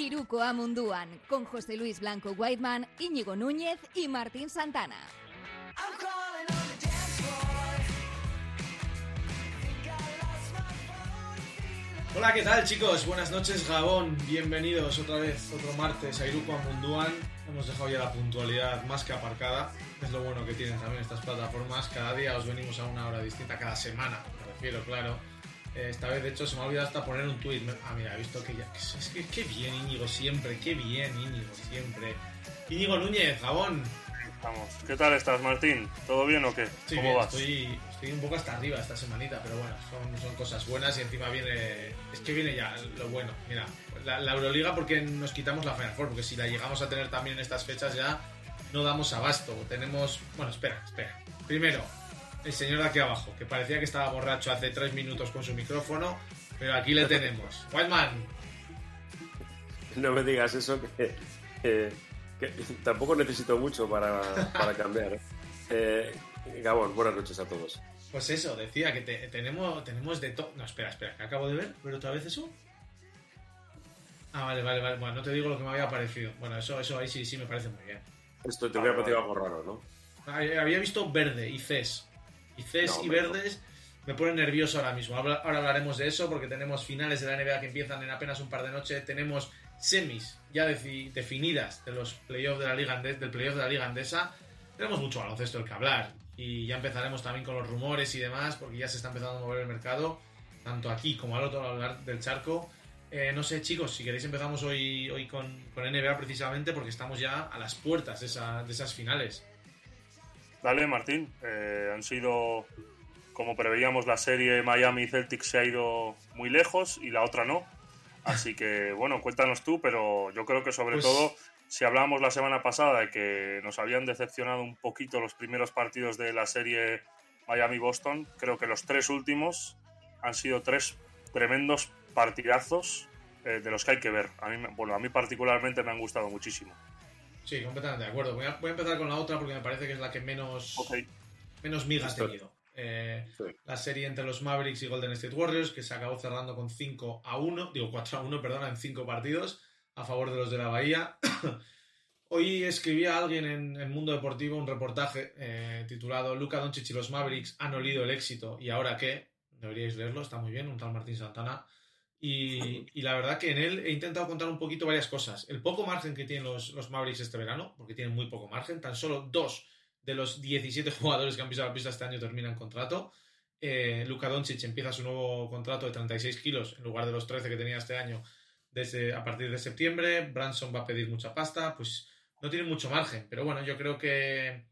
Iruko Amunduan, con José Luis Blanco Whiteman, Íñigo Núñez y Martín Santana. Hola, ¿qué tal chicos? Buenas noches, Gabón. Bienvenidos otra vez, otro martes a Iruko Amunduan. Hemos dejado ya la puntualidad más que aparcada. Es lo bueno que tienen también estas plataformas. Cada día os venimos a una hora distinta, cada semana, me refiero, claro. Eh, esta vez, de hecho, se me ha olvidado hasta poner un tweet. Ah, mira, he visto que ya. Es que qué bien, Íñigo, siempre. Qué bien, Íñigo, siempre. Íñigo Núñez, Gabón. Vamos. ¿Qué tal estás, Martín? ¿Todo bien o qué? Sí, ¿Cómo bien, vas? Estoy, estoy un poco hasta arriba esta semanita, pero bueno, son, son cosas buenas y encima viene. Es que viene ya lo bueno. Mira, la, la Euroliga, porque nos quitamos la Final Four, porque si la llegamos a tener también en estas fechas ya no damos abasto. Tenemos. Bueno, espera, espera. Primero, el señor de aquí abajo, que parecía que estaba borracho hace tres minutos con su micrófono, pero aquí le tenemos. Whiteman, No me digas eso, que, que- que tampoco necesito mucho para, para cambiar. Eh, Gabón, buenas noches a todos. pues eso, decía que te- tenemos, tenemos de todo. No, espera, espera, que acabo de ver, pero otra vez eso. Ah, vale, vale, vale. Bueno, no te digo lo que me había parecido. Bueno, eso, eso ahí sí, sí me parece muy bien. Esto te hubiera parecido algo raro, ¿no? Ah, Había visto verde y CES. Y CES No, y hombre, no. verdes me ponen nervioso ahora mismo. Ahora hablaremos de eso porque tenemos finales de la NBA que empiezan en apenas un par de noches. Tenemos semis ya defi- definidas de los playoffs de la liga Ande- del playoff de la liga andesa. Tenemos mucho baloncesto del que hablar. Y ya empezaremos también con los rumores y demás porque ya se está empezando a mover el mercado. Tanto aquí como al otro lado del charco. Eh, no sé, chicos, si queréis empezamos hoy, hoy con, con NBA precisamente porque estamos ya a las puertas de, esa- de esas finales. Dale, Martín. Eh, han sido, como preveíamos, la serie Miami Celtics se ha ido muy lejos y la otra no. Así que, bueno, cuéntanos tú, pero yo creo que sobre Pues- todo, si hablábamos la semana pasada de que nos habían decepcionado un poquito los primeros partidos de la serie Miami-Boston, creo que los tres últimos han sido tres tremendos partidazos eh, de los que hay que ver. A mí, bueno, a mí particularmente me han gustado muchísimo. Sí, completamente de acuerdo. Voy a, voy a empezar con la otra porque me parece que es la que menos, Ok. menos migas ha tenido. Eh, Sí. La serie entre los Mavericks y Golden State Warriors, que se acabó cerrando con 5 a 1, digo 4 a 1, perdona, en 5 partidos a favor de los de la Bahía. Hoy escribía alguien en el Mundo Deportivo un reportaje eh, titulado Luca Doncic y los Mavericks han olido el éxito y ahora qué. Deberíais leerlo, está muy bien, un tal Martín Santana. Y, la verdad que en él he intentado contar un poquito varias cosas. El poco margen que tienen los, los Mavericks este verano, porque tienen muy poco margen, tan solo dos de los 17 jugadores que han pisado la pista este año terminan contrato. Eh, Luka Doncic empieza su nuevo contrato de 36 kilos en lugar de los 13 que tenía este año desde, a partir de septiembre. Branson va a pedir mucha pasta, pues no tiene mucho margen, pero bueno, yo creo que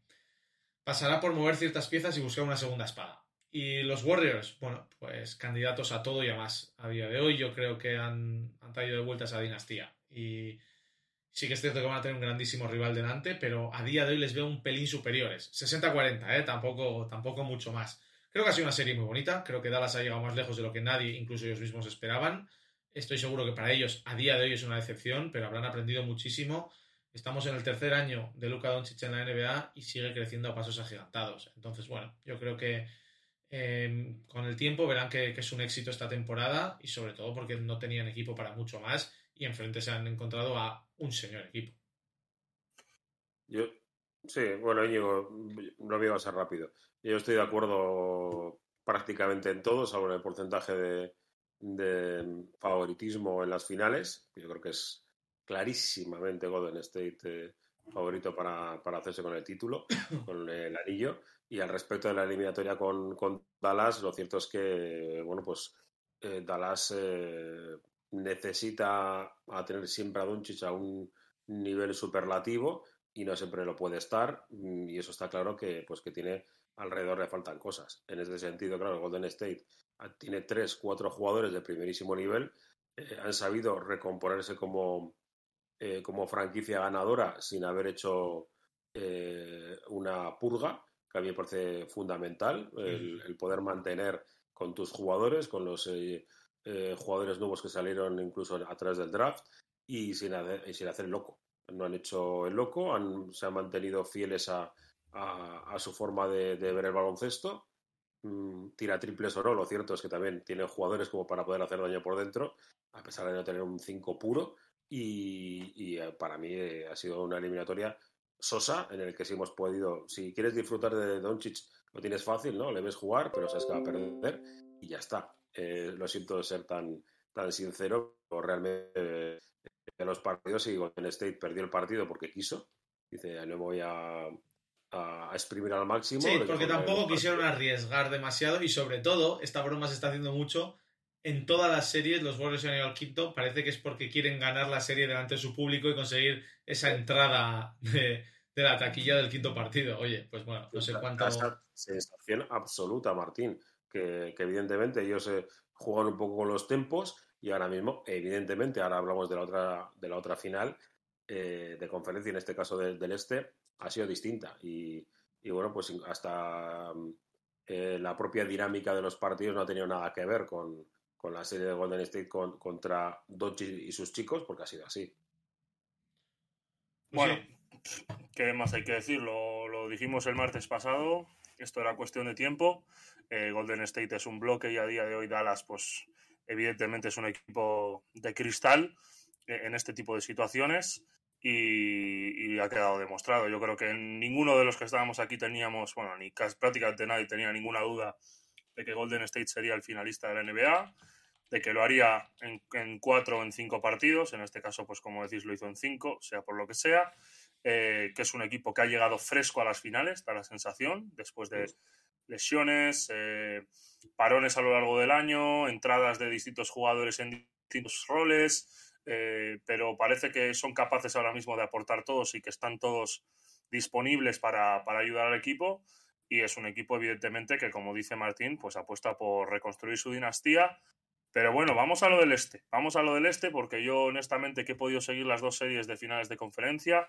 pasará por mover ciertas piezas y buscar una segunda espada. Y los Warriors, bueno, pues candidatos a todo y a más a día de hoy. Yo creo que han, han traído de vuelta esa dinastía. Y sí que es cierto que van a tener un grandísimo rival delante, pero a día de hoy les veo un pelín superiores. 60-40, ¿eh? Tampoco, tampoco mucho más. Creo que ha sido una serie muy bonita. Creo que Dallas ha llegado más lejos de lo que nadie, incluso ellos mismos, esperaban. Estoy seguro que para ellos a día de hoy es una decepción, pero habrán aprendido muchísimo. Estamos en el tercer año de Luka Doncic en la NBA y sigue creciendo a pasos agigantados. Entonces, bueno, yo creo que eh, con el tiempo verán que, que es un éxito esta temporada y sobre todo porque no tenían equipo para mucho más y enfrente se han encontrado a un señor equipo. Yo, sí, bueno, Íñigo, no voy a ser rápido. Yo estoy de acuerdo prácticamente en todo, salvo en el porcentaje de, de favoritismo en las finales. Yo creo que es clarísimamente Golden State eh, favorito para, para hacerse con el título, con el anillo. Y al respecto de la eliminatoria con, con Dallas, lo cierto es que, bueno, pues eh, Dallas eh, necesita tener siempre a Doncic a un nivel superlativo y no siempre lo puede estar mm, y eso está claro que pues que tiene alrededor le faltan cosas. En ese sentido claro Golden State ah, tiene tres cuatro jugadores de primerísimo nivel eh, han sabido recomponerse como como franquicia ganadora sin haber hecho una purga que a mí me parece fundamental el, el poder mantener con tus jugadores con los eh, eh, jugadores nuevos que salieron incluso a través del draft y sin hacer, y sin hacer el loco no han hecho el loco, han, se han mantenido fieles a, a, a su forma de, de, ver el baloncesto. Mm, tira triples o no, lo cierto es que también tiene jugadores como para poder hacer daño por dentro, a pesar de no tener un 5 puro. y, eh, para mí ha sido una eliminatoria sosa en el que sí hemos podido, si quieres disfrutar de Doncic, lo tienes fácil, ¿no? Le ves jugar, pero sabes que va a perder y ya está. Eh, lo siento de ser tan, tan sincero, pero realmente en los partidos y Golden State perdió el partido porque quiso. Dice, no voy a, a exprimir al máximo. Sí, porque tampoco quisieron arriesgar demasiado y sobre todo, esta broma se está haciendo mucho. En todas las series, los Warriors han ido al quinto. Parece que es porque quieren ganar la serie delante de su público y conseguir esa entrada de, la taquilla del quinto partido. Oye, pues bueno, no sé cuánto. Sensación absoluta, Martín. Que, evidentemente ellos se juegan un poco con los tempos y ahora mismo, evidentemente, ahora hablamos de la otra, de la otra final eh, de conferencia, en este caso del este, ha sido distinta. Y, bueno, pues hasta eh, la propia dinámica de los partidos no ha tenido nada que ver con, la serie de Golden State contra Doncic y sus chicos, porque ha sido así. Bueno, ¿qué más hay que decir? Lo, dijimos el martes pasado, esto era cuestión de tiempo. Eh, Golden State es un bloque y a día de hoy Dallas, pues evidentemente es un equipo de cristal eh, en este tipo de situaciones y, ha quedado demostrado. Yo creo que ninguno de los que estábamos aquí teníamos, bueno, ni prácticamente nadie tenía ninguna duda de que Golden State sería el finalista de la NBA, de que lo haría en, cuatro o en cinco partidos, en este caso, pues como decís, lo hizo en cinco, sea por lo que sea, eh, que es un equipo que ha llegado fresco a las finales, da la sensación, después de lesiones, eh, parones a lo largo del año, entradas de distintos jugadores en distintos roles, eh, pero parece que son capaces ahora mismo de aportar todos y que están todos disponibles para, ayudar al equipo. Y es un equipo, evidentemente, que, como dice Martín, pues apuesta por reconstruir su dinastía. Pero bueno, vamos a lo del este. Vamos a lo del este, porque yo, honestamente, que he podido seguir las dos series de finales de conferencia,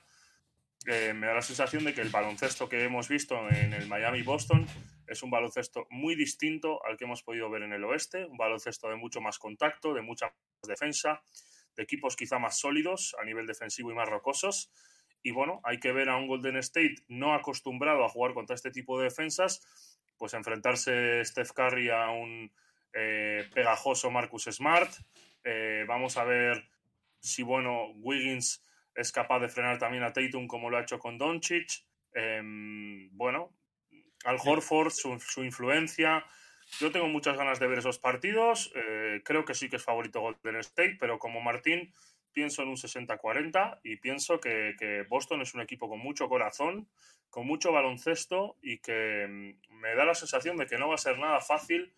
eh, me da la sensación de que el baloncesto que hemos visto en el Miami-Boston es un baloncesto muy distinto al que hemos podido ver en el oeste, un baloncesto de mucho más contacto, de mucha defensa, de equipos quizá más sólidos a nivel defensivo y más rocosos. Y bueno, hay que ver a un Golden State no acostumbrado a jugar contra este tipo de defensas, pues enfrentarse Steph Curry a un eh, pegajoso Marcus Smart. Eh, vamos a ver si, bueno, Wiggins es capaz de frenar también a Tatum como lo ha hecho con Doncic. Em, bueno, Al Horford, su influencia, yo tengo muchas ganas de ver esos partidos. Eh, creo que sí que es favorito Golden State, pero como Martín, pienso en un 60-40 y pienso que, que, Boston es un equipo con mucho corazón, con mucho baloncesto y que mm, me da la sensación de que no va a ser nada fácil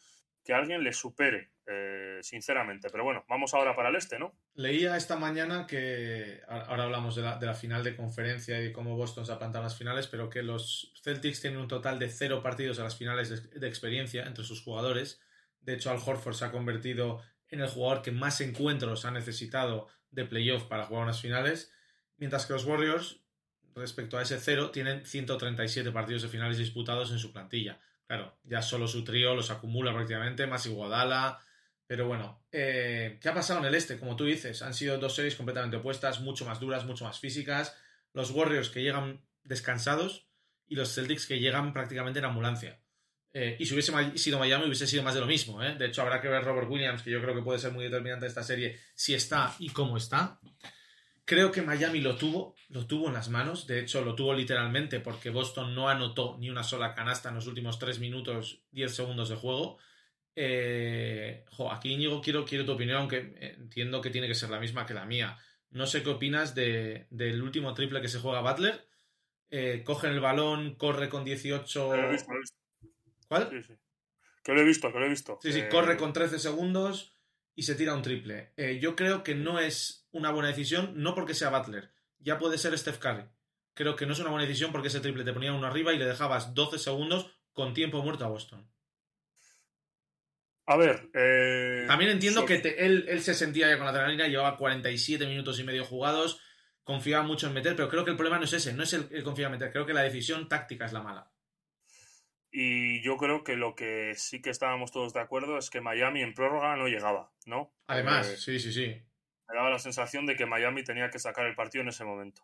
que alguien le supere, eh, sinceramente. Pero bueno, vamos ahora para el este, ¿no? Leía esta mañana que, ahora hablamos de la, final de conferencia y cómo Boston se ha plantado en las finales, pero que los Celtics tienen un total de cero partidos a las finales de, experiencia entre sus jugadores. De hecho, Al Horford se ha convertido en el jugador que más encuentros ha necesitado de playoff para jugar unas finales, mientras que los Warriors, respecto a ese cero, tienen 137 partidos de finales disputados en su plantilla. Claro, ya solo su trío los acumula prácticamente, más Iguadala. Pero bueno, eh, ¿qué ha pasado en el este? Como tú dices, han sido dos series completamente opuestas, mucho más duras, mucho más físicas. Los Warriors que llegan descansados y los Celtics que llegan prácticamente en ambulancia. Eh, y si hubiese sido Miami hubiese sido más de lo mismo. ¿eh? De hecho, habrá que ver Robert Williams, que yo creo que puede ser muy determinante esta serie, si está y cómo está. Creo que Miami lo tuvo, lo tuvo en las manos, de hecho lo tuvo literalmente porque Boston no anotó ni una sola canasta en los últimos 3 minutos 10 segundos de juego. Eh, aquí Íñigo quiero, quiero tu opinión, aunque entiendo que tiene que ser la misma que la mía. No sé qué opinas de, del último triple que se juega Butler. Eh, cogen el balón, corre con 18... Lo he visto, lo he visto. ¿Cuál? Sí, sí. Que lo he visto, que lo he visto. Sí, sí, eh, corre con 13 segundos y se tira un triple. Eh, yo creo que no es una buena decisión, no porque sea Butler, ya puede ser Steph Curry. Creo que no es una buena decisión porque ese triple te ponía uno arriba y le dejabas 12 segundos con tiempo muerto a Boston. A ver. Eh, También entiendo que él, él, se sentía ya con la adrenalina, llevaba 47 minutos y medio jugados, confiaba mucho en meter, pero creo que el problema no es ese, no es el, el confiar en meter, creo que la decisión táctica es la mala. Y yo creo que lo que sí que estábamos todos de acuerdo es que Miami en prórroga no llegaba, ¿no? Además, eh, sí, sí, sí. Me daba la sensación de que Miami tenía que sacar el partido en ese momento.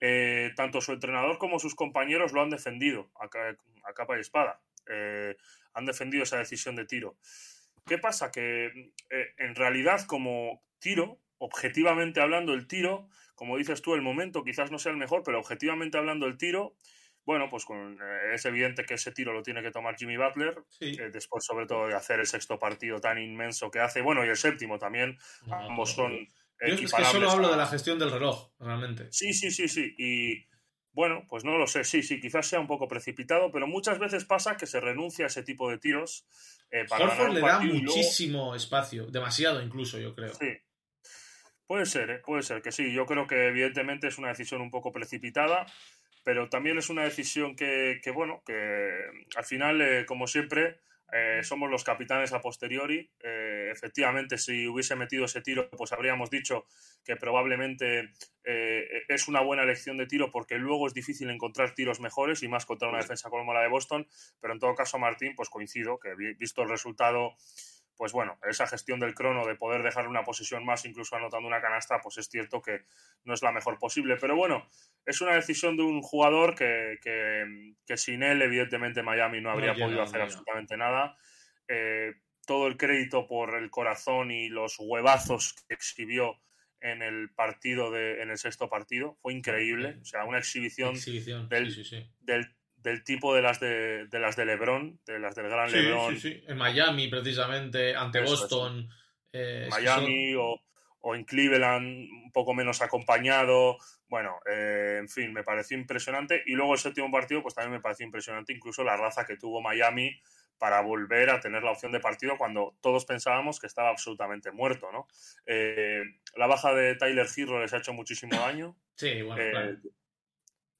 Eh, tanto su entrenador como sus compañeros lo han defendido a, capa y espada. Eh, han defendido esa decisión de tiro. ¿Qué pasa? Que en realidad como tiro, objetivamente hablando, el tiro, como dices tú, el momento quizás no sea el mejor, pero objetivamente hablando, el tiro, bueno, pues con, eh, es evidente que ese tiro lo tiene que tomar Jimmy Butler, eh, después sobre todo de hacer el sexto partido tan inmenso que hace, bueno, y el séptimo también, ambos son... Yo es que solo hablo de la gestión del reloj, realmente. Sí, sí, sí, sí. Y bueno, pues no lo sé, sí, sí, quizás sea un poco precipitado, pero muchas veces pasa que se renuncia a ese tipo de tiros. Eh, para le da muchísimo espacio, demasiado incluso, yo creo. Sí, Puede ser, ¿eh? puede ser que sí. Yo creo que evidentemente es una decisión un poco precipitada, pero también es una decisión que, bueno, que al final, eh, como siempre, eh, somos los capitanes a posteriori. efectivamente, si hubiese metido ese tiro, pues habríamos dicho que probablemente es una buena elección de tiro porque luego es difícil encontrar tiros mejores y más contra una defensa como la de Boston. Pero en todo caso, Martín, pues coincido que visto el resultado pues bueno, esa gestión del crono de poder dejar una posición más, incluso anotando una canasta, pues es cierto que no es la mejor posible. Pero bueno, es una decisión de un jugador que, sin él, evidentemente, Miami no habría podido hacer absolutamente nada. Eh, todo el crédito por el corazón y los huevazos que exhibió en el partido de, en el sexto partido fue increíble. O sea, una exhibición, del, del del tipo de las de, de, las de LeBron, de las del gran LeBron. Sí, sí, en Miami precisamente, ante Boston. Eh, Miami o, o, en Cleveland, un poco menos acompañado. Bueno, eh, en fin, me pareció impresionante. Y luego el séptimo partido, pues también me pareció impresionante incluso la raza que tuvo Miami para volver a tener la opción de partido cuando todos pensábamos que estaba absolutamente muerto, ¿no? Eh, la baja de Tyler Hero les ha hecho muchísimo daño. Sí, bueno,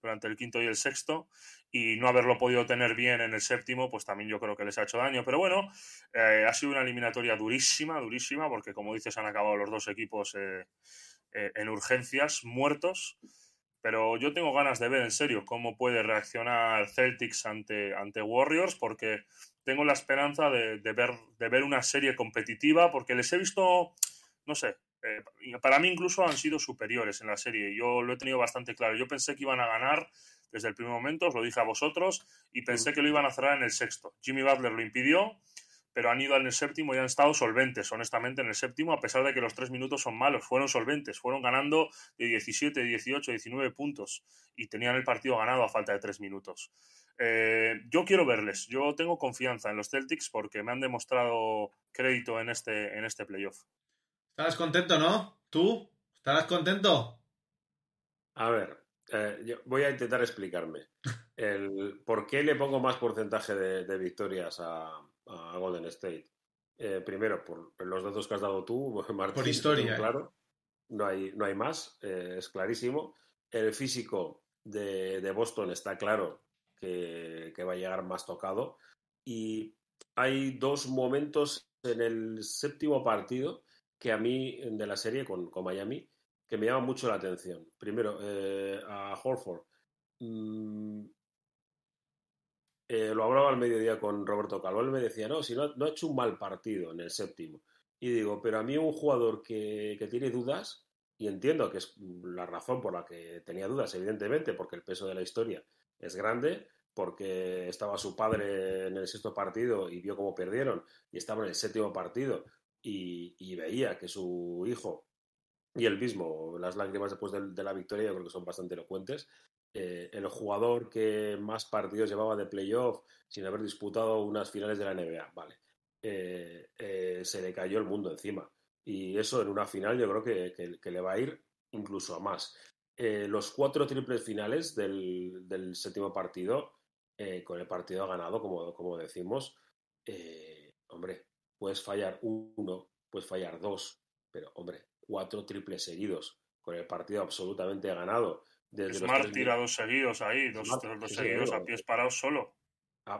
Durante el quinto y el sexto y no haberlo podido tener bien en el séptimo, pues también yo creo que les ha hecho daño. Pero bueno, eh, ha sido una eliminatoria durísima, durísima, porque como dices, han acabado los dos equipos eh, eh, en urgencias, muertos. Pero yo tengo ganas de ver en serio cómo puede reaccionar Celtics ante, ante Warriors, porque tengo la esperanza de, ver, de ver una serie competitiva, porque les he visto, no sé, para mí incluso han sido superiores en la serie. Yo lo he tenido bastante claro. Yo pensé que iban a ganar desde el primer momento, os lo dije a vosotros, y pensé que lo iban a cerrar en el sexto. Jimmy Butler lo impidió, pero han ido en el séptimo y han estado solventes, honestamente, en el séptimo, a pesar de que los tres minutos son malos, fueron solventes, fueron ganando de 17, 18, 19 puntos y tenían el partido ganado a falta de tres minutos. Eh, yo quiero verles, yo tengo confianza en los Celtics porque me han demostrado crédito en este, en este playoff. ¿Estarás contento, no? ¿Tú? ¿Estarás contento? A ver, eh, voy a intentar explicarme. El, ¿Por qué le pongo más porcentaje de, victorias a, Golden State? Eh, primero, por los datos que has dado tú, Martín. Por historia. Claro, no hay, no hay más, eh, es clarísimo. El físico de, Boston está claro que, va a llegar más tocado. Y hay dos momentos en el séptimo partido que a mí, de la serie con, con Miami, que me llama mucho la atención. Primero, eh, a Horford. Mm, eh, lo hablaba al mediodía con Roberto Calvo. Él me decía, no, si no, no, ha hecho un mal partido en el séptimo. Y digo, pero a mí un jugador que, que tiene dudas, y entiendo que es la razón por la que tenía dudas, evidentemente, porque el peso de la historia es grande, porque estaba su padre en el sexto partido y vio cómo perdieron, y estaba en el séptimo partido y veía que su hijo y el mismo, las lágrimas después de, la victoria, yo creo que son bastante elocuentes. Eh, el jugador que más partidos llevaba de playoff sin haber disputado unas finales de la NBA, vale. Eh, eh, se le cayó el mundo encima. Y eso en una final yo creo que, le va a ir incluso a más. los cuatro triples finales del, del séptimo partido, con el partido ganado, como, como decimos, hombre, puedes fallar uno, puedes fallar dos, pero hombre, cuatro triples seguidos, con el partido absolutamente ganado. Desde Smart tira dos seguidos ahí, dos, seguidos a pies parados solo.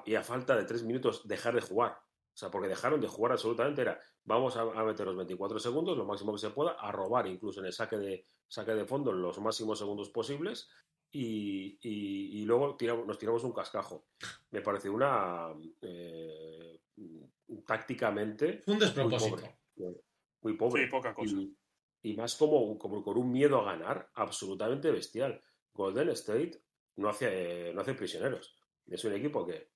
y a falta de tres minutos dejar de jugar. O sea, porque dejaron de jugar absolutamente, era vamos a, meter los 24 segundos, lo máximo que se pueda, a robar incluso en el saque de, saque de fondo los máximos segundos posibles y, luego nos tiramos un cascajo. Me parece una eh, tácticamente un despropósito. Muy pobre. Sí, poca cosa y más como, como con un miedo a ganar absolutamente bestial. Golden State no hace, no hace prisioneros. Es un equipo que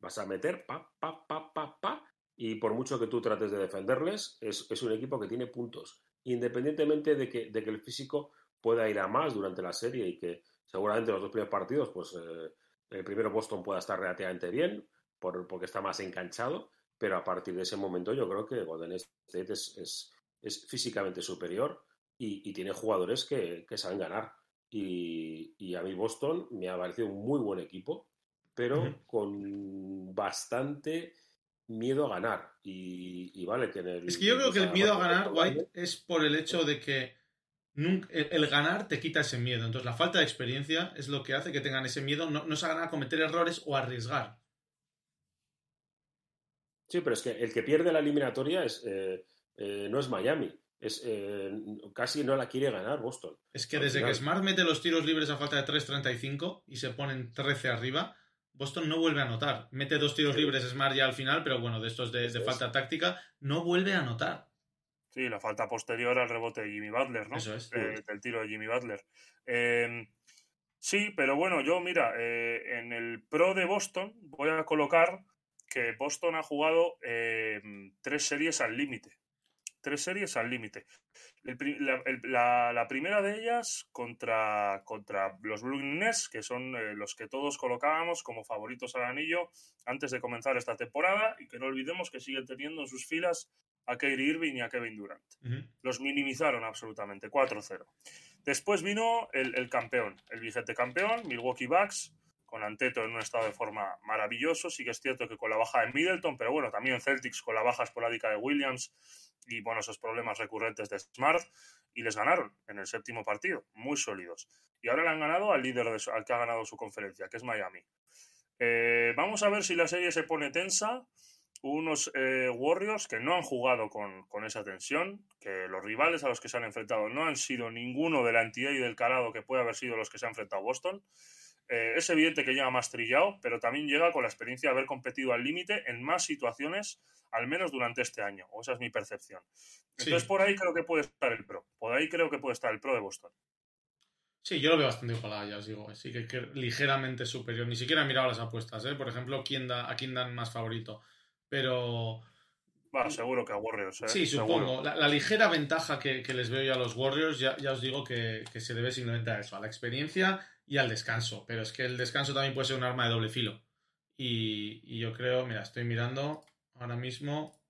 vas a meter pa, pa, pa, pa, pa, y por mucho que tú trates de defenderles, es, un equipo que tiene puntos. independientemente de que, de que el físico pueda ir a más durante la serie y que seguramente los dos primeros partidos, pues eh, el primero Boston pueda estar relativamente bien por, porque está más enganchado, pero a partir de ese momento yo creo que Golden State es, es, físicamente superior y, tiene jugadores que, que saben ganar. Y, y, a mí Boston me ha parecido un muy buen equipo, pero con bastante miedo a ganar. Y, vale, que Es que yo creo que el miedo a ganar, White, es por el hecho de que el, ganar te quita ese miedo. Entonces, la falta de experiencia es lo que hace que tengan ese miedo. No, no se hagan a cometer errores o arriesgar. Sí, pero es que el que pierde la eliminatoria es, eh, eh, no es Miami. Es, eh, casi no la quiere ganar Boston. Es que desde que Smart mete los tiros libres a falta de 3.35 y se ponen 13 arriba, Boston no vuelve a anotar. Mete dos tiros libres Smart ya al final, pero bueno, de estos de, falta táctica, no vuelve a anotar. Sí, la falta posterior al rebote de Jimmy Butler, ¿no? Eso es. del tiro de Jimmy Butler. Em, sí, pero bueno, yo mira, en el pro de Boston voy a colocar que Boston ha jugado em, tres series al límite. Tres series al límite. La, primera de ellas contra, contra los Blue Nets, que son eh, los que todos colocábamos como favoritos al anillo antes de comenzar esta temporada, y que no olvidemos que siguen teniendo en sus filas a Kyrie Irving y a Kevin Durant. Los minimizaron absolutamente, 4-0. Después vino el, el campeón, el vigente campeón, Milwaukee Bucks, con Anteto en un estado de forma maravilloso. Sí que es cierto que con la baja de Middleton, pero bueno, también Celtics con la baja esporádica de Williams y bueno, esos problemas recurrentes de Smart. Y les ganaron en el séptimo partido, muy sólidos. Y ahora le han ganado al líder de al que ha ganado su conferencia, que es Miami. Eh, vamos a ver si la serie se pone tensa. Unos eh, Warriors que no han jugado con, con, esa tensión, que los rivales a los que se han enfrentado no han sido ninguno de la entidad y del calado que puede haber sido los que se han enfrentado Boston. Eh, es evidente que llega más trillado, pero también llega con la experiencia de haber competido al límite en más situaciones, al menos durante este año, o esa es mi percepción. Entonces, por ahí creo que puede estar el pro. Por ahí creo que puede estar el pro de Boston. Sí, yo lo veo bastante igualado, ya os digo. Sí que, ligeramente superior. Ni siquiera he mirado las apuestas, ¿eh? Por ejemplo, ¿quién da, a quién dan más favorito. Pero. Bueno, seguro que a Warriors. ¿eh? Sí, supongo. La, ligera ventaja que, les veo yo a los Warriors, ya, os digo que, que, se debe simplemente a eso, a la experiencia y al descanso. Pero es que el descanso también puede ser un arma de doble filo. Y, yo creo, mira, estoy mirando ahora mismo.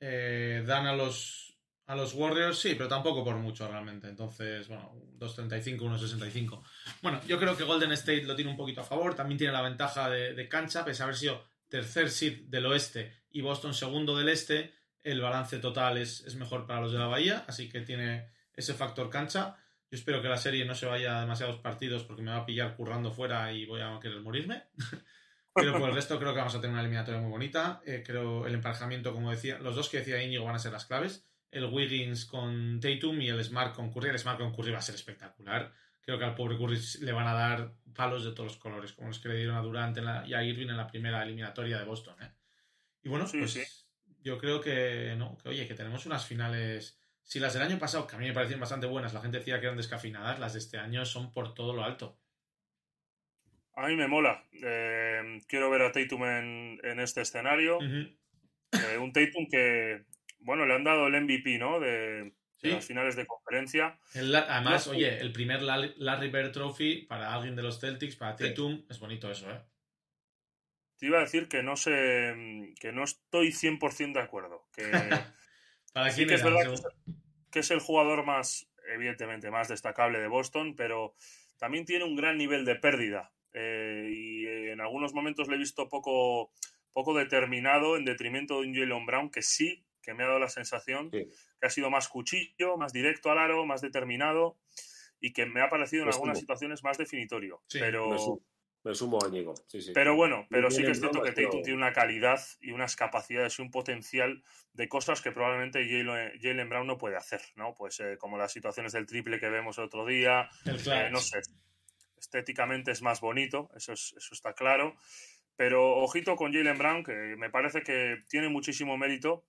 Eh, dan a los, a los Warriors, sí, pero tampoco por mucho realmente. Entonces, bueno, 2.35, 1.65. Bueno, yo creo que Golden State lo tiene un poquito a favor. También tiene la ventaja de, cancha, pese a haber sido tercer seed del oeste y Boston segundo del este. El balance total es, es mejor para los de la Bahía, así que tiene ese factor cancha. Yo espero que la serie no se vaya a demasiados partidos porque me va a pillar currando fuera y voy a querer morirme. Pero por el resto creo que vamos a tener una eliminatoria muy bonita. Eh, creo el emparejamiento, como decía, los dos que decía Íñigo van a ser las claves. El Wiggins con Tatum y el Smart con Curry. El Smart con Curry va a ser espectacular. Creo que al pobre Curry le van a dar palos de todos los colores, como los que le dieron a Durant y a Irving en la primera eliminatoria de Boston. ¿eh? Y bueno, pues yo creo que, no, que oye, que tenemos unas finales si las del año pasado, que a mí me parecían bastante buenas, la gente decía que eran descafinadas, las de este año son por todo lo alto. A mí me mola. Eh, quiero ver a Tatum en, este escenario. Eh, un Tatum que, bueno, le han dado el MVP, ¿no? De, las finales de conferencia. además, oye, el primer Larry Bird Trophy para alguien de los Celtics, para Tatum, es bonito eso, ¿eh? Te iba a decir que no sé, que no estoy 100% de acuerdo. Que sí que es verdad que es el jugador más, evidentemente, más destacable de Boston, pero también tiene un gran nivel de pérdida. Eh, y en algunos momentos le he visto poco, poco determinado en detrimento de un Jalen Brown que sí, que me ha dado la sensación que ha sido más cuchillo, más directo al aro, más determinado y que me ha parecido en algunas situaciones más definitorio. pero, me sumo a Ñigo. Pero bueno, pero sí que es cierto que Tatum tiene una calidad y unas capacidades y un potencial de cosas que probablemente Jalen Brown no puede hacer, ¿no? Pues eh, como las situaciones del triple que vemos el otro día, eh, no sé, estéticamente es más bonito, eso, eso está claro. Pero ojito con Jalen Brown, que me parece que tiene muchísimo mérito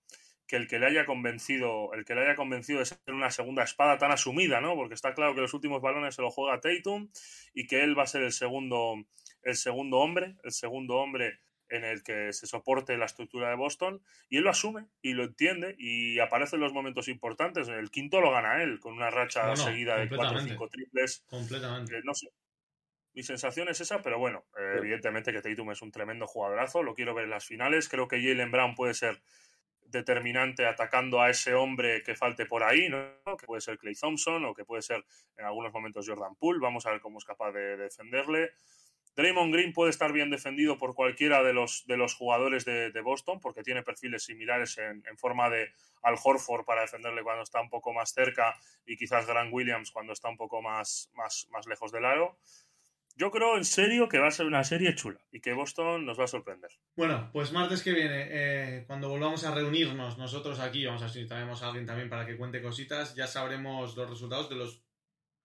que el que le haya convencido, el que le haya convencido de ser una segunda espada tan asumida, ¿no? Porque está claro que los últimos balones se lo juega Tatum y que él va a ser el segundo, el segundo hombre, el segundo hombre en el que se soporte la estructura de Boston y él lo asume y lo entiende y aparece en los momentos importantes. El quinto lo gana él con una racha seguida de 4 o 5 triples. Completamente. Eh, no sé. Mi sensación es esa, pero bueno, eh, evidentemente que Tatum es un tremendo jugadorazo, lo quiero ver en las finales. Creo que Jalen Brown puede ser determinante atacando a ese hombre que falte por ahí, ¿no? que puede ser Clay Thompson o que puede ser en algunos momentos Jordan Poole. Vamos a ver cómo es capaz de defenderle. Draymond Green puede estar bien defendido por cualquiera de los, de los jugadores de, Boston, porque tiene perfiles similares en, forma de Al Horford para defenderle cuando está un poco más cerca y quizás Grant Williams cuando está un poco más, más, más lejos del aro. Yo creo en serio que va a ser una serie chula y que Boston nos va a sorprender. Bueno, pues martes que viene, eh, cuando volvamos a reunirnos nosotros aquí, vamos a ver si a alguien también para que cuente cositas, ya sabremos los resultados de los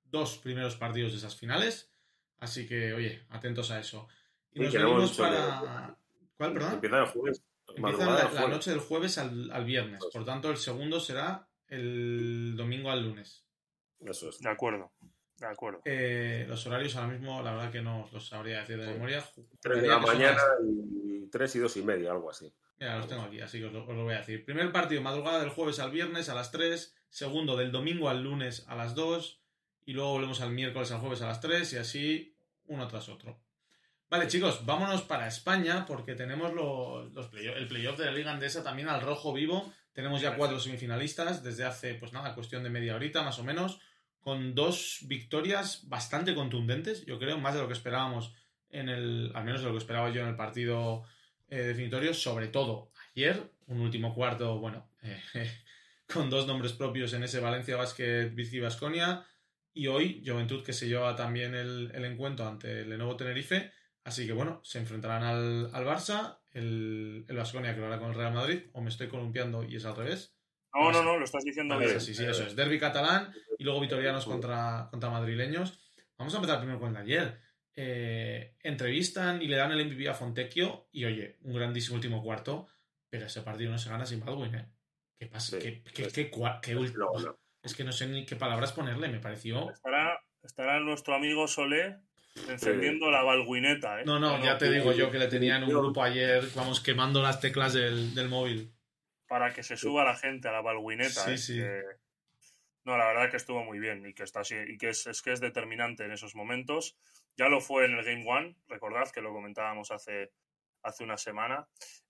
dos primeros partidos de esas finales. Así que, oye, atentos a eso. Y nos venimos para. ¿Cuál, perdón? Empieza el jueves. Empieza la, noche del jueves al, viernes. Por tanto, el segundo será el domingo al lunes. Eso es. De acuerdo. De acuerdo. Eh, los horarios ahora mismo, la verdad que no los sabría decir de memoria. 3 de la mañana y 3 y 2 y media, algo así. Mira, los tengo aquí, así que os lo, os lo, voy a decir. Primer partido, madrugada del jueves al viernes a las 3. Segundo, del domingo al lunes a las 2 y luego volvemos al miércoles al jueves a las 3 y así uno tras otro. Vale, chicos, vámonos para España porque tenemos los, el playoff de la Liga Andesa también al rojo vivo. Tenemos ya cuatro semifinalistas desde hace, pues nada, cuestión de media horita más o menos, con dos victorias bastante contundentes, yo creo, más de lo que esperábamos en el, al menos de lo que esperaba yo en el partido eh, definitorio, sobre todo ayer, un último cuarto, bueno, con dos nombres propios en ese Valencia Basket Vizqui Basconia y hoy, Juventud que se lleva también el, encuentro ante el Lenovo Tenerife. Así que bueno, se enfrentarán al, Barça, el, el Vasconia que lo hará con el Real Madrid, o me estoy columpiando y es al revés. No, no, no, lo estás diciendo bien. Sí, sí, eso es. Derby catalán y luego vitorianos contra, contra madrileños. Vamos a empezar primero con el de ayer. Eh, entrevistan y le dan el MVP a Fontecchio y oye, un grandísimo último cuarto, pero ese partido no se gana sin Baldwin, ¿eh? ¿Qué pasa? ¿Qué, qué, qué, qué, es que no sé ni qué palabras ponerle, me pareció. Estará, estará nuestro amigo Solé encendiendo la balguineta, ¿eh? No, no, ya te digo yo que le tenía en un grupo ayer, vamos, quemando las teclas del, móvil. Para que se suba la gente a la balguineta. Sí, ¿eh? sí. No, la verdad que estuvo muy bien y que está así, y que es, que es determinante en esos momentos. Ya lo fue en el Game One, recordad que lo comentábamos hace, hace una semana,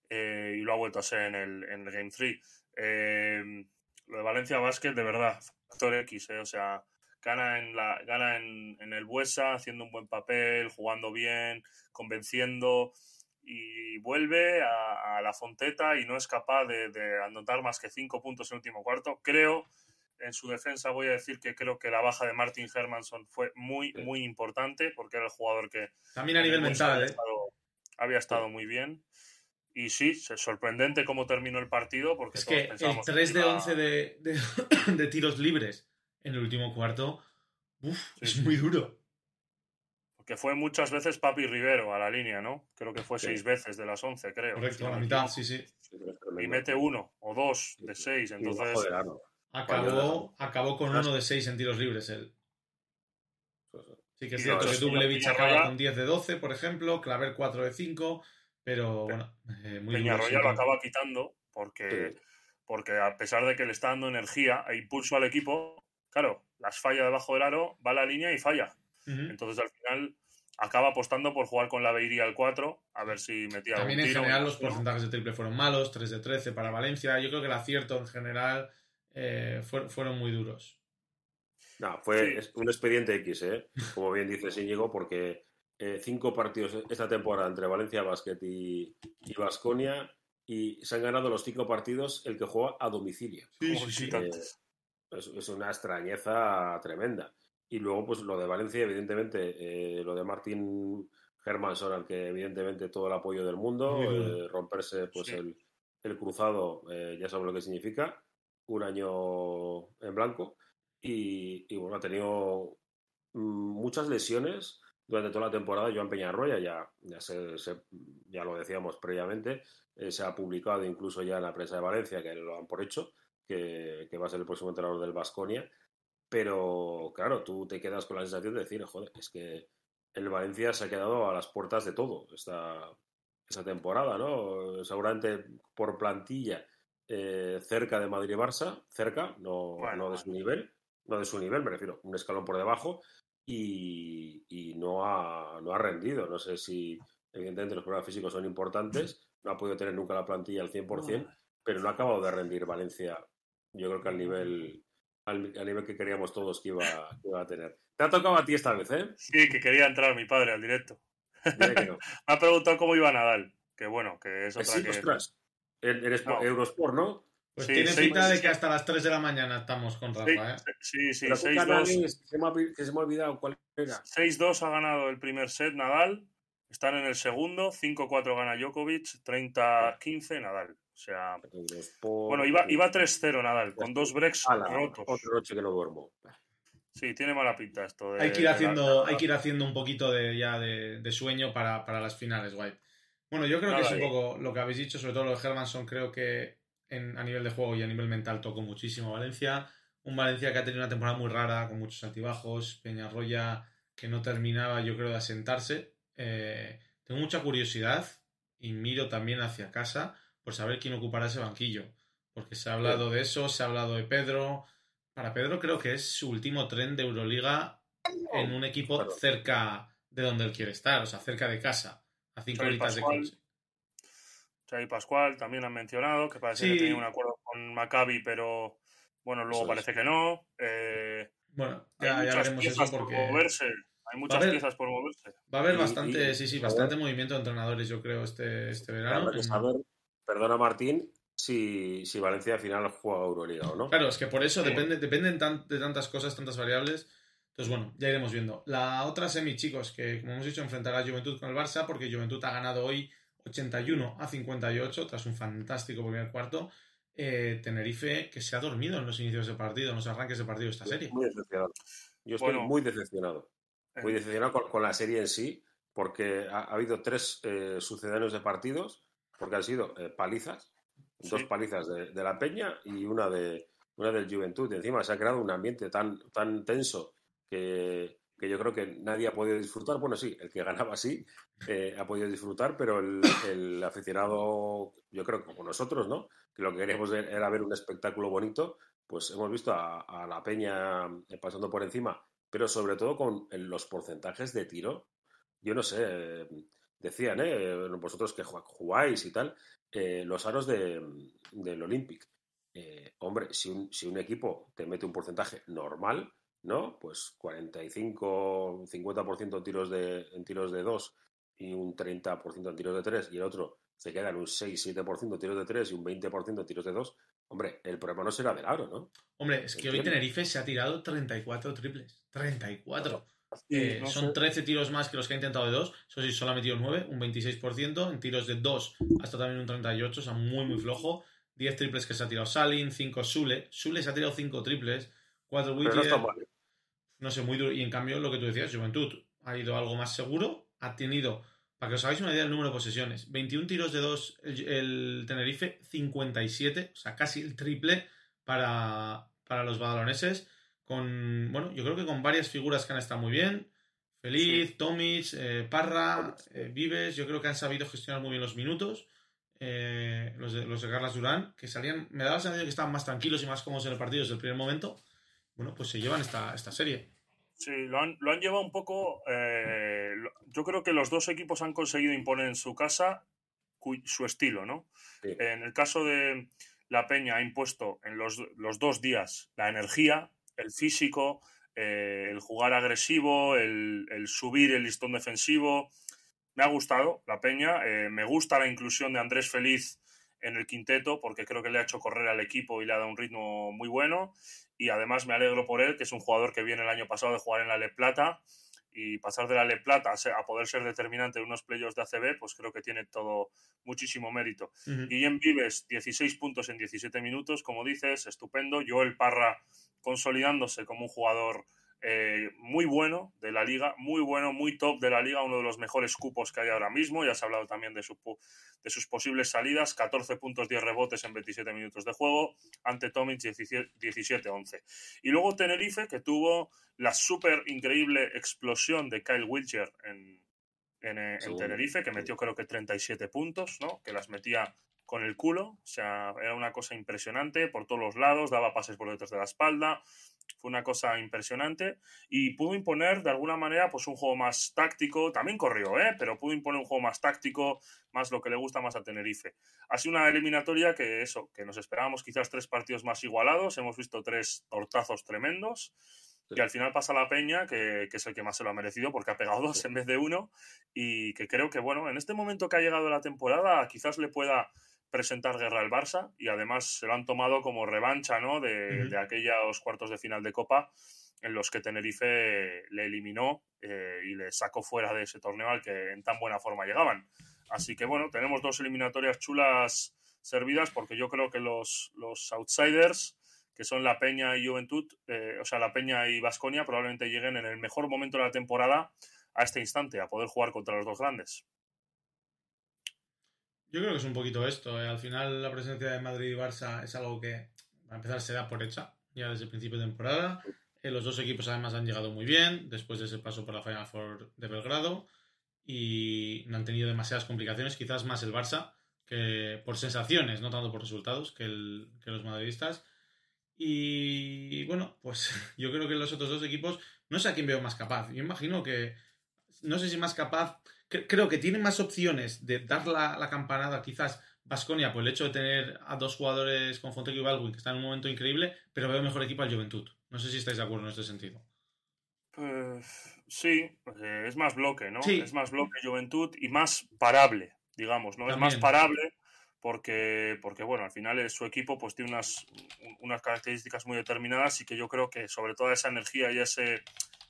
eh, y lo ha vuelto a ser en el, en el Game 3. Eh, lo de Valencia Basket, de verdad, factor X, ¿eh? o sea, gana en, la, gana en, el Buesa, haciendo un buen papel, jugando bien, convenciendo y vuelve a, la Fonteta y no es capaz de, anotar más que cinco puntos en el último cuarto. Creo, en su defensa voy a decir que creo que la baja de Martin Hermanson fue muy, muy importante porque era el jugador que... También a nivel mental, ¿eh? había estado muy bien. Y sí, es sorprendente cómo terminó el partido. Porque es que el 3 de 11 de, tiros libres en el último cuarto es muy duro. Porque fue muchas veces Papi Rivero a la línea, ¿no? Creo que fue seis veces de las 11, creo. Correcto, a la mitad, sí, sí. Y mete uno o dos de seis, entonces... Acabó, acabó con uno de seis en tiros libres él. Sí que es cierto que Dublevich acaba con 10 de 12, por ejemplo, Claver 4 de 5, pero bueno, eh, muy Peñarroya lo acaba quitando porque, porque a pesar de que le está dando energía e impulso al equipo, claro, las falla debajo del aro, va a la línea y falla. Entonces al final acaba apostando por jugar con la Beiría al 4, a ver si metía También en general los porcentajes de triple fueron malos, 3 de 13 para Valencia. Yo creo que el acierto en general eh, fueron muy duros. No, fue un expediente X, ¿eh? como bien dice Íñigo, porque eh, cinco partidos esta temporada entre Valencia Basket y Vasconia y, se han ganado los cinco partidos el que juega a domicilio. Sí, sí, eh, es, una extrañeza tremenda. Y luego, pues lo de Valencia, evidentemente, eh, lo de Martín Germanson, al que evidentemente todo el apoyo del mundo, romperse pues el, el, cruzado, ya sabe lo que significa, un año en blanco. Y, y bueno, ha tenido mm, muchas lesiones durante toda la temporada Joan Peñarroya, ya, ya, se, ya lo decíamos previamente, eh, se ha publicado incluso ya en la prensa de Valencia, que lo han por hecho, que, va a ser el próximo entrenador del Vasconia. Pero claro, tú te quedas con la sensación de decir, joder, es que el Valencia se ha quedado a las puertas de todo esta, esa temporada, ¿no? Seguramente por plantilla eh, cerca de Madrid y Barça, cerca, no, no de su nivel, no de su nivel, me refiero, un escalón por debajo, y, y no, ha, no ha rendido. No sé si, evidentemente, los problemas físicos son importantes, no ha podido tener nunca la plantilla al 100%, pero no ha acabado de rendir Valencia, yo creo que al nivel al, nivel que queríamos todos que iba, que iba, a tener. Te ha tocado a ti esta vez, ¿eh? Sí, que quería entrar mi padre al directo. Me ha preguntado cómo iba Nadal. Que bueno, que es otra sí, que. Ostras. Eres Eurosport, ¿no? Pues sí, tiene pinta de que hasta las 3 de la mañana estamos con Rafa, ¿eh? Sí, sí, 6-2. Que se me ha olvidado cuál era. 6-2 ha ganado el primer set Nadal. Están en el segundo. 5-4 gana Djokovic. 30-15 Nadal. O sea. Bueno, iba, iba 3-0 Nadal, con dos breaks rotos. Otra noche que no duermo. Sí, tiene mala pinta esto. De, hay, que ir haciendo, hay que ir haciendo un poquito de, ya de, de sueño para, para, las finales, White. Bueno, yo creo que es un poco lo que habéis dicho, sobre todo lo de Hermanson, creo que en, a nivel de juego y a nivel mental tocó muchísimo Valencia. Un Valencia que ha tenido una temporada muy rara, con muchos altibajos, Peñarroya que no terminaba, yo creo, de asentarse. Eh, tengo mucha curiosidad y miro también hacia casa por saber quién ocupará ese banquillo. Porque se ha hablado de eso, se ha hablado de Pedro, para Pedro creo que es su último tren de Euroliga en un equipo cerca de donde él quiere estar, o sea, cerca de casa, a cinco horitas de coche. Xavi Pascual también han mencionado que parece que tenía un acuerdo con Maccabi, pero bueno, luego parece que no. Eh, bueno, ya, ya veremos eso porque... Por moverse. Hay muchas piezas por moverse. Va a haber bastante, sí, sí, bastante movimiento de entrenadores, yo creo, este, este verano. perdona Martín, si, si Valencia al final juega Euroliga o no. Claro, es que por eso depende, dependen de tantas cosas, tantas variables. Entonces, bueno, ya iremos viendo. La otra semi, chicos, que como hemos dicho, enfrentará a Juventud con el Barça, porque Juventud ha ganado hoy 81 a 58, tras un fantástico primer cuarto. Eh, Tenerife, que se ha dormido en los inicios de partido, en los arranques de partido de esta serie. Muy decepcionado. Yo estoy muy decepcionado. Muy eh. decepcionado con, la serie en sí, porque ha, habido tres eh, sucedáneos de partidos, porque han sido palizas, dos palizas de, la Peña y una de una del Juventud. Y encima se ha creado un ambiente tan, tan tenso que, yo creo que nadie ha podido disfrutar. Bueno, sí, el que ganaba sí eh, ha podido disfrutar, pero el, aficionado, yo creo como nosotros, ¿no? Que lo que queríamos era ver un espectáculo bonito, pues hemos visto a, la Peña eh, pasando por encima, pero sobre todo con los porcentajes de tiro. Yo no sé, eh, decían, ¿eh? Vosotros que jugáis y tal, los aros de, del Olympic. Hombre, si un, si un equipo te mete un porcentaje normal, ¿no? Pues 45, 50% en tiros de, en tiros de 2 y un 30% en tiros de 3 y el otro se queda en un 6-7% en tiros de 3 y un 20% en tiros de 2, hombre, el problema no será del aro, ¿no? Hombre, es que hoy Tenerife se ha tirado 34 triples. 34. Eh, son 13 tiros más que los que ha intentado de 2. Eso sí, solo ha metido 9, un 26%. En tiros de 2 hasta también un 38, o sea, muy, muy flojo. 10 triples que se ha tirado Salin, 5 Sule. Sule se ha tirado 5 triples, 4 Whittier. No, sé, muy duro. Y en cambio, lo que tú decías, Juventud ha ido algo más seguro. Ha tenido, para que os hagáis una idea del número de posesiones, 21 tiros de 2 el, Tenerife, 57, o sea, casi el triple para, para los badaloneses con, bueno, yo creo que con varias figuras que han estado muy bien. Feliz, Tomic, eh, Parra, eh, Vives, yo creo que han sabido gestionar muy bien los minutos. Eh, los, de, los de Carlos Durán, que salían, me daba la sensación que estaban más tranquilos y más cómodos en el partido desde el primer momento. Bueno, pues se llevan esta, esta serie. Sí, lo han, lo han llevado un poco. yo creo que los dos equipos han conseguido imponer en su casa su estilo, ¿no? En el caso de La Peña ha impuesto en los, los dos días la energía, el físico, eh, el jugar agresivo, el, subir el listón defensivo. Me ha gustado la peña, eh, me gusta la inclusión de Andrés Feliz en el quinteto porque creo que le ha hecho correr al equipo y le ha dado un ritmo muy bueno y además me alegro por él, que es un jugador que viene el año pasado de jugar en la Le Plata y pasar de la Le Plata a poder ser determinante en unos playoffs de ACB, pues creo que tiene todo muchísimo mérito. Y en Vives, 16 puntos en 17 minutos, como dices, estupendo. Joel Parra consolidándose como un jugador eh, muy bueno de la liga, muy bueno, muy top de la liga, uno de los mejores cupos que hay ahora mismo. Ya se ha hablado también de, su, de sus posibles salidas, 14 puntos, 10 rebotes en 27 minutos de juego, ante Tomic 17-11. Y luego Tenerife, que tuvo la súper increíble explosión de Kyle Wilcher en, en, en Tenerife, que metió creo que 37 puntos, ¿no? Que las metía con el culo, o sea, era una cosa impresionante por todos los lados, daba pases por detrás de la espalda, fue una cosa impresionante y pudo imponer de alguna manera pues un juego más táctico, también corrió, ¿eh? pero pudo imponer un juego más táctico, más lo que le gusta más a Tenerife. Ha sido una eliminatoria que eso, que nos esperábamos quizás tres partidos más igualados, hemos visto tres tortazos tremendos y al final pasa la Peña, que, que, es el que más se lo ha merecido porque ha pegado dos en vez de uno y que creo que bueno, en este momento que ha llegado la temporada quizás le pueda presentar guerra al Barça y además se lo han tomado como revancha ¿no? de, de aquellos cuartos de final de Copa en los que Tenerife le eliminó eh, y le sacó fuera de ese torneo al que en tan buena forma llegaban. Así que bueno, tenemos dos eliminatorias chulas servidas porque yo creo que los, los outsiders, que son la Peña y Juventud, eh, o sea, la Peña y Vasconia, probablemente lleguen en el mejor momento de la temporada a este instante, a poder jugar contra los dos grandes. Yo creo que es un poquito esto. ¿eh? Al final la presencia de Madrid y Barça es algo que, a empezar, se da por hecha ya desde el principio de temporada. Eh, los dos equipos además han llegado muy bien después de ese paso por la Final Four de Belgrado y no han tenido demasiadas complicaciones, quizás más el Barça, que por sensaciones, no tanto por resultados, que, el, que los madridistas. Y bueno, pues yo creo que los otros dos equipos, no sé a quién veo más capaz. Yo imagino que, no sé si más capaz creo que tiene más opciones de dar la, campanada quizás Vasconia por el hecho de tener a dos jugadores con Fonteco y Baldwin que están en un momento increíble, pero veo mejor equipo al Juventud. No sé si estáis de acuerdo en este sentido. Pues sí, eh, es más bloque, ¿no? Es más bloque Juventud y más parable, digamos, ¿no? Es más parable porque, porque, bueno, al final su equipo pues tiene unas, unas características muy determinadas y que yo creo que sobre toda esa energía y ese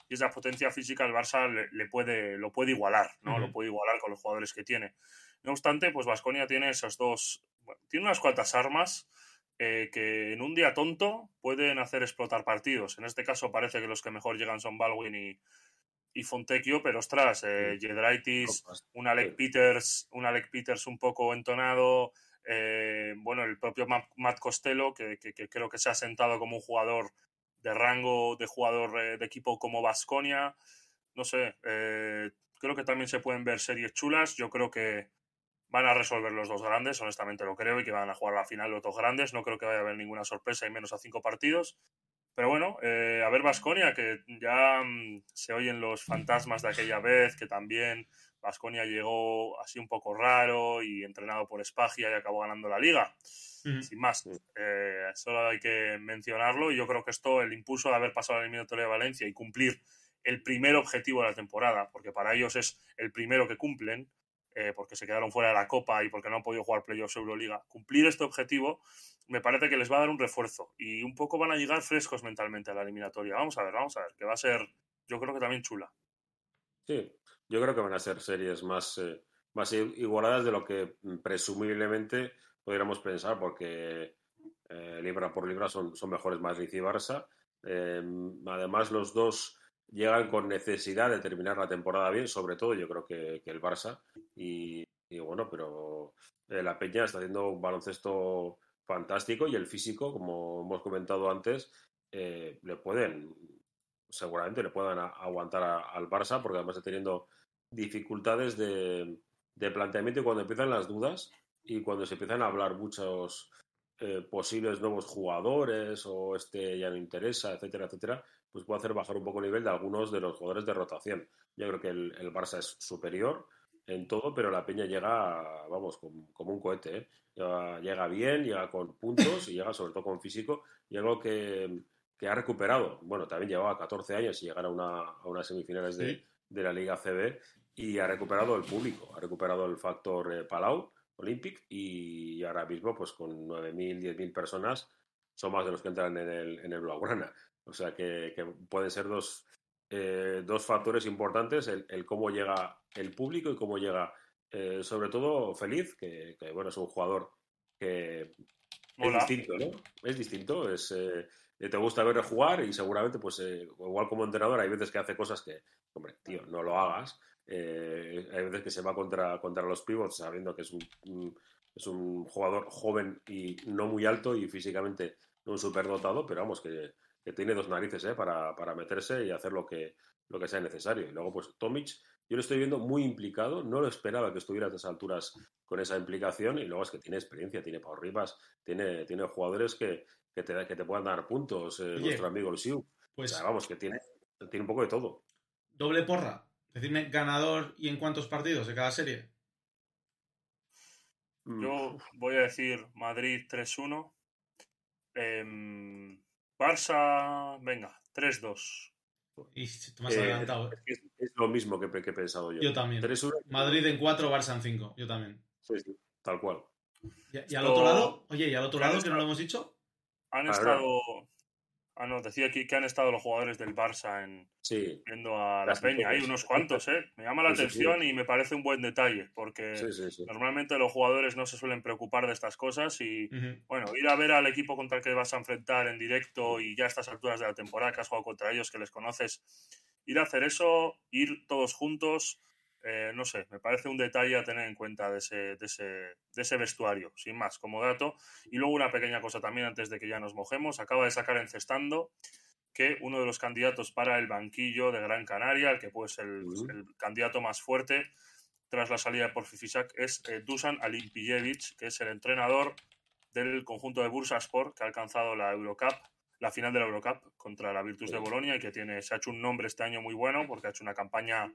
y esa potencia física el Barça le, puede, lo puede igualar, ¿no? Lo puede igualar con los jugadores que tiene. No obstante, pues Vasconia tiene esas dos, tiene unas cuantas armas eh, que en un día tonto pueden hacer explotar partidos. En este caso parece que los que mejor llegan son Baldwin y, y Fontecchio, pero ostras, eh, Jedraitis, un Alec Peters, un Alec Peters un poco entonado, eh, bueno, el propio Matt Costello, que, que, creo que se ha sentado como un jugador de rango de jugador eh, de equipo como Vasconia. No sé, eh, creo que también se pueden ver series chulas. Yo creo que van a resolver los dos grandes, honestamente lo creo, y que van a jugar la final los dos grandes. No creo que vaya a haber ninguna sorpresa y menos a cinco partidos. Pero bueno, eh, a ver Vasconia, que ya mm, se oyen los fantasmas de aquella vez, que también Vasconia llegó así un poco raro y entrenado por Spagia y acabó ganando la liga sin más. Eh, solo hay que mencionarlo y yo creo que esto, el impulso de haber pasado la eliminatoria de Valencia y cumplir el primer objetivo de la temporada, porque para ellos es el primero que cumplen, eh, porque se quedaron fuera de la Copa y porque no han podido jugar playoffs Euroliga, cumplir este objetivo me parece que les va a dar un refuerzo y un poco van a llegar frescos mentalmente a la eliminatoria. Vamos a ver, vamos a ver, que va a ser, yo creo que también chula. Sí, yo creo que van a ser series más, eh, más igualadas de lo que mm, presumiblemente podríamos pensar, porque eh, libra por libra son, mejores Madrid y Barça. Eh, además, los dos llegan con necesidad de terminar la temporada bien, sobre todo yo creo que, el Barça. Y, bueno, pero eh, la Peña está haciendo un baloncesto fantástico y el físico, como hemos comentado antes, le pueden, seguramente le puedan aguantar al Barça, porque además está teniendo dificultades de, de planteamiento y cuando empiezan las dudas, y cuando se empiezan a hablar muchos eh, posibles nuevos jugadores o este ya no interesa, etcétera, etcétera, pues puede hacer bajar un poco el nivel de algunos de los jugadores de rotación. Yo creo que el, Barça es superior en todo, pero la Peña llega, vamos, como, un cohete. ¿eh? Llega, bien, llega con puntos y llega sobre todo con físico y algo que, ha recuperado. Bueno, también llevaba 14 años y llegar a, una, a unas semifinales de, de, la Liga CB y ha recuperado el público, ha recuperado el factor eh, Palau Olympic y ahora mismo pues con 9.000, 10.000 personas son más de los que entran en el, en el Blaugrana. O sea que, pueden ser dos, eh, dos factores importantes, el, cómo llega el público y cómo llega, eh, sobre todo, Feliz, que, bueno, es un jugador que es distinto, ¿no? Es distinto, es, te gusta verle jugar y seguramente, pues, igual como entrenador, hay veces que hace cosas que, hombre, tío, no lo hagas, eh, hay veces que se va contra, contra los pivots sabiendo que es un, es un jugador joven y no muy alto y físicamente no un superdotado, pero vamos, que, tiene dos narices eh, para, meterse y hacer lo que, lo que sea necesario. Y luego, pues Tomic, yo lo estoy viendo muy implicado. No lo esperaba que estuviera a estas alturas con esa implicación. Y luego es que tiene experiencia, tiene Pau Rivas, tiene, tiene jugadores que, que, te, que te puedan dar puntos. Eh, nuestro amigo el Siu. Pues vamos, que tiene, tiene un poco de todo. Doble porra. Decidme ganador y en cuántos partidos de cada serie. Mm. Yo voy a decir Madrid 3-1. Em, Barça, venga, 3-2. Y te has adelantado. Eh, es, lo mismo que, que, he pensado yo. Yo también. Madrid en 4, Barça en 5. Yo también. Sí, sí, tal cual. ¿Y, al otro lado? Oye, ¿y al otro lado que no lo hemos dicho? Han estado. Ah, no, decía aquí que han estado los jugadores del Barça en, viendo a la Peña. Hay unos cuantos, ¿eh? Me llama la atención y me parece un buen detalle, porque normalmente los jugadores no se suelen preocupar de estas cosas y, bueno, ir a ver al equipo contra el que vas a enfrentar en directo y ya a estas alturas de la temporada que has jugado contra ellos, que les conoces, ir a hacer eso, ir todos juntos, eh, no sé, me parece un detalle a tener en cuenta de ese, de, ese, de ese, vestuario, sin más, como dato. Y luego una pequeña cosa también antes de que ya nos mojemos. Acaba de sacar encestando que uno de los candidatos para el banquillo de Gran Canaria, el que puede ser el, candidato más fuerte tras la salida de Porfifisak, es eh, Dusan Alimpijevic, que es el entrenador del conjunto de Bursaspor, que ha alcanzado la Eurocup, la final de la Eurocup contra la Virtus de Bolonia y que tiene, se ha hecho un nombre este año muy bueno porque ha hecho una campaña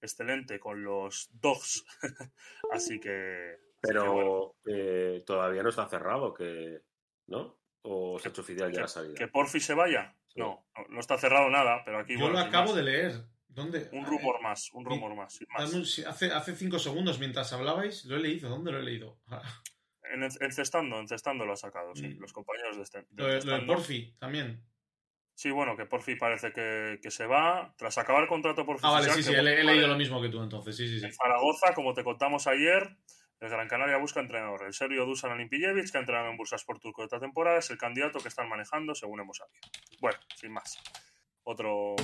excelente con los Dogs. así que. Pero eh, todavía no está cerrado, que ¿no? ¿O se ha hecho oficial ya la salida? ¿Que Porfi se vaya? No, no está cerrado nada, pero aquí. Yo lo acabo de leer. ¿Dónde? Un rumor más, un rumor más. Hace, hace cinco segundos, mientras hablabais, lo he leído. ¿Dónde lo he leído? en, encestando, encestando lo ha sacado, sí. Mm. Los compañeros de este. lo de Porfi también. Sí, bueno, que Porfi parece que, se va. Tras acabar el contrato por Ah, vale, sí, sí, he, leído lo mismo que tú entonces. Sí, sí, sí. En Zaragoza, como te contamos ayer, el Gran Canaria busca entrenador. El serio Dusan Alimpijevic, que ha entrenado en Bursas por Turco esta temporada, es el candidato que están manejando, según hemos sabido. Bueno, sin más. Otro,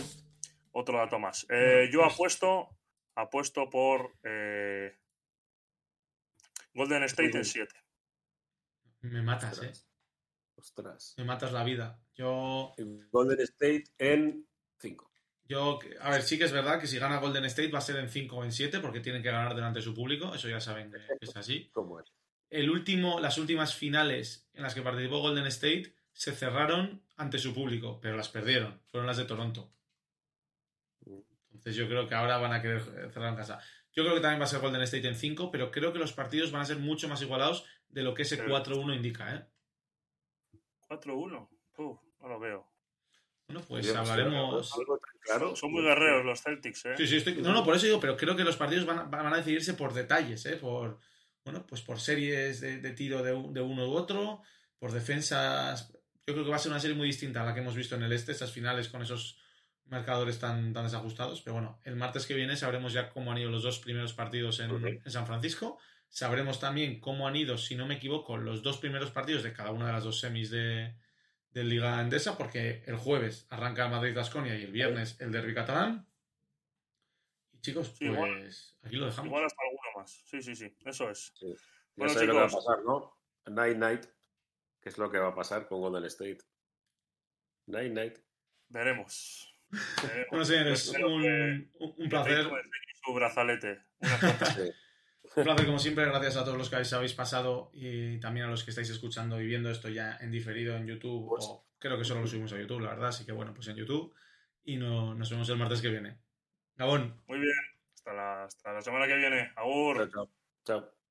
otro dato más. Eh, yo pues apuesto, apuesto por eh, Golden State en 7. Me matas, ¿eh? Ostras. Me matas la vida. Yo. Golden State en 5. Yo, a ver, sí que es verdad que si gana Golden State va a ser en 5 o en 7 porque tienen que ganar delante de su público. Eso ya saben que es así. ¿Cómo es? El último, las últimas finales en las que participó Golden State se cerraron ante su público, pero las perdieron. Fueron las de Toronto. Entonces yo creo que ahora van a querer cerrar en casa. Yo creo que también va a ser Golden State en 5, pero creo que los partidos van a ser mucho más igualados de lo que ese 4-1 indica, ¿eh? 4-1. no lo veo. Bueno, pues hablaremos. Claro. Son muy guerreros los Celtics, ¿eh? Sí, sí, estoy... No, no, por eso digo, pero creo que los partidos van a, van a decidirse por detalles, ¿eh? Por, bueno, pues por series de, tiro de, uno u otro, por defensas. Yo creo que va a ser una serie muy distinta a la que hemos visto en el este, esas finales con esos marcadores tan, tan desajustados. Pero bueno, el martes que viene sabremos ya cómo han ido los dos primeros partidos en, en San Francisco. Sabremos también cómo han ido, si no me equivoco, los dos primeros partidos de cada una de las dos semis de, Liga Endesa, porque el jueves arranca el Madrid Gasconia y el viernes el Derby Catalán. Y chicos, pues aquí lo dejamos. Igual hasta alguno más. Sí, sí, sí, eso es. Bueno, chicos, lo que va a pasar, ¿no? Night Night, que es lo que va a pasar con Golden State. Night Night. Veremos. bueno, señores, un, un, placer. Su brazalete. Una Un placer, como siempre. Gracias a todos los que habéis pasado y también a los que estáis escuchando y viendo esto ya en diferido en YouTube. Pues o creo que solo lo subimos a YouTube, la verdad. Así que bueno, pues en YouTube. Y no, nos vemos el martes que viene. Gabón. Muy bien. Hasta la, hasta la semana que viene. Agur. chao. chao.